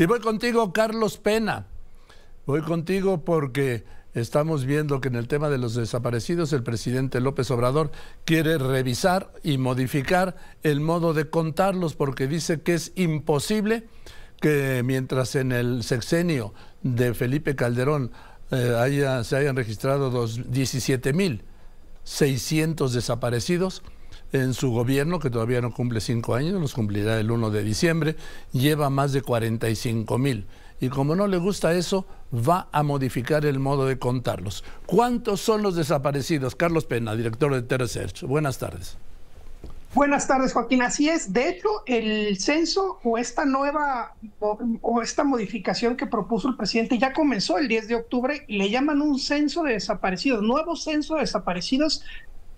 Y voy contigo, Carlos Pena. Voy contigo porque estamos viendo que en el tema de los desaparecidos el presidente López Obrador quiere revisar y modificar el modo de contarlos porque dice que es imposible que mientras en el sexenio de Felipe Calderón eh, haya, se hayan registrado 17.600 desaparecidos, en su gobierno, que todavía no cumple cinco años, los cumplirá el 1 de diciembre, lleva más de 45 mil. Y como no le gusta eso, va a modificar el modo de contarlos. ¿Cuántos son los desaparecidos? Carlos Pena, director de Terresearch. Buenas tardes. Buenas tardes, Joaquín. Así es. De hecho, el censo o esta nueva o, esta modificación que propuso el presidente ya comenzó el 10 de octubre le llaman un censo de desaparecidos, nuevo censo de desaparecidos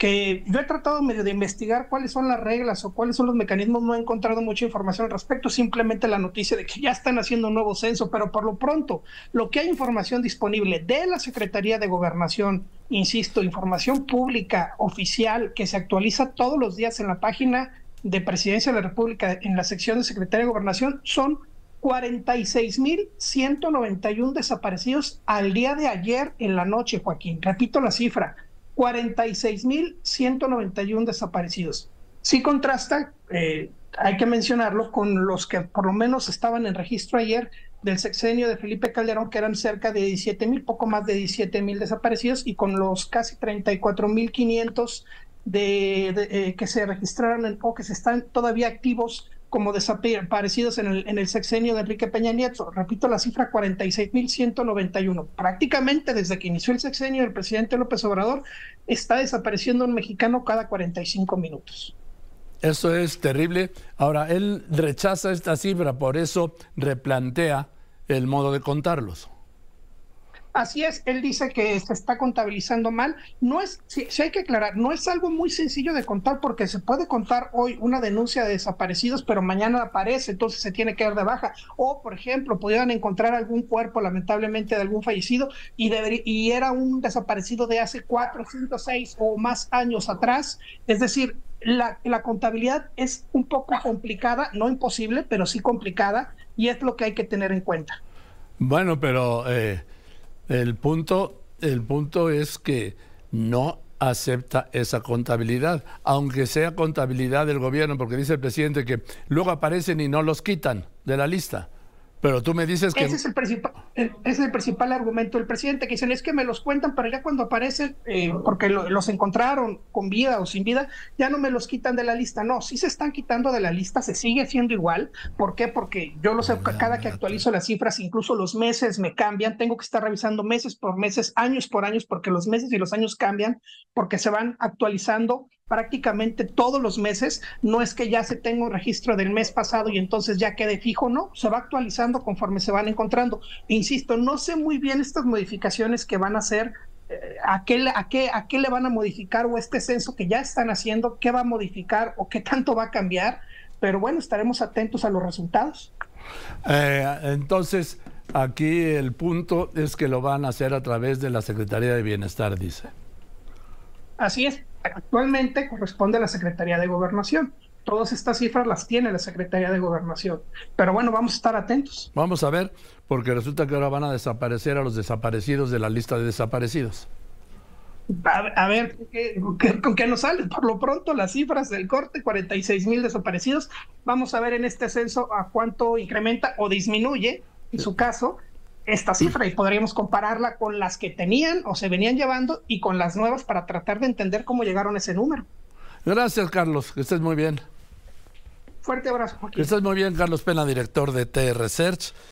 que yo he tratado de investigar cuáles son las reglas o cuáles son los mecanismos, no he encontrado mucha información al respecto, simplemente la noticia de que ya están haciendo un nuevo censo, pero por lo pronto, lo que hay información disponible de la Secretaría de Gobernación, insisto, información pública, oficial, que se actualiza todos los días en la página de Presidencia de la República, en la sección de Secretaría de Gobernación, son 46.191 desaparecidos al día de ayer en la noche, Joaquín. Repito la cifra, 46.191 desaparecidos. Sí contrasta, eh, hay que mencionarlo, con los que por lo menos estaban en registro ayer del sexenio de Felipe Calderón, que eran cerca de 17 mil, poco más de 17 mil desaparecidos, y con los casi 34 mil 500 de, eh, que se registraron o que se están todavía activos como desaparecidos en el, en el sexenio de Enrique Peña Nieto. Repito la cifra, 46.191. Prácticamente desde que inició el sexenio del presidente López Obrador, está desapareciendo un mexicano cada 45 minutos. Eso es terrible. Ahora, él rechaza esta cifra, por eso replantea el modo de contarlos. Así es, él dice que se está contabilizando mal. No es, si, hay que aclarar, no es algo muy sencillo de contar porque se puede contar hoy una denuncia de desaparecidos, pero mañana aparece, entonces se tiene que dar de baja. O, por ejemplo, pudieran encontrar algún cuerpo, lamentablemente, de algún fallecido y, y era un desaparecido de hace cuatro, cinco, seis o más años atrás. Es decir, la, la contabilidad es un poco complicada, no imposible, pero sí complicada, y es lo que hay que tener en cuenta. Bueno, pero... Eh el punto, el punto es que no acepta esa contabilidad, aunque sea contabilidad del gobierno, porque dice el presidente que luego aparecen y no los quitan de la lista. Pero tú me dices que... Ese es el principal, es el principal argumento del presidente, que dicen es que me los cuentan, pero ya cuando aparecen, eh, porque los encontraron con vida o sin vida, ya no me los quitan de la lista. No, si se están quitando de la lista, se sigue haciendo igual. ¿Por qué? Porque yo lo sé, cada que actualizo las cifras, incluso los meses me cambian, tengo que estar revisando meses por meses, años por años, porque los meses y los años cambian, porque se van actualizando prácticamente todos los meses. No es que ya se tenga un registro del mes pasado y entonces ya quede fijo, no, se va actualizando conforme se van encontrando. Insisto, no sé muy bien estas modificaciones que van a hacer. Eh, ¿A qué, a, qué, ¿A qué le van a modificar o este censo que ya están haciendo, qué va a modificar o qué tanto va a cambiar? Pero bueno, estaremos atentos a los resultados. Eh, entonces, aquí el punto es que lo van a hacer a través de la Secretaría de Bienestar, dice. Así es, actualmente corresponde a la Secretaría de Gobernación. Todas estas cifras las tiene la Secretaría de Gobernación. Pero bueno, vamos a estar atentos. Vamos a ver, porque resulta que ahora van a desaparecer a los desaparecidos de la lista de desaparecidos. A, ver, ¿con qué nos sale? Por lo pronto, las cifras del corte, 46 mil desaparecidos. Vamos a ver en este censo a cuánto incrementa o disminuye, en su caso, esta cifra y podríamos compararla con las que tenían o se venían llevando y con las nuevas para tratar de entender cómo llegaron a ese número. Gracias, Carlos. Que estés muy bien. Fuerte abrazo. Que estés muy bien, Carlos Pena, director de T Research.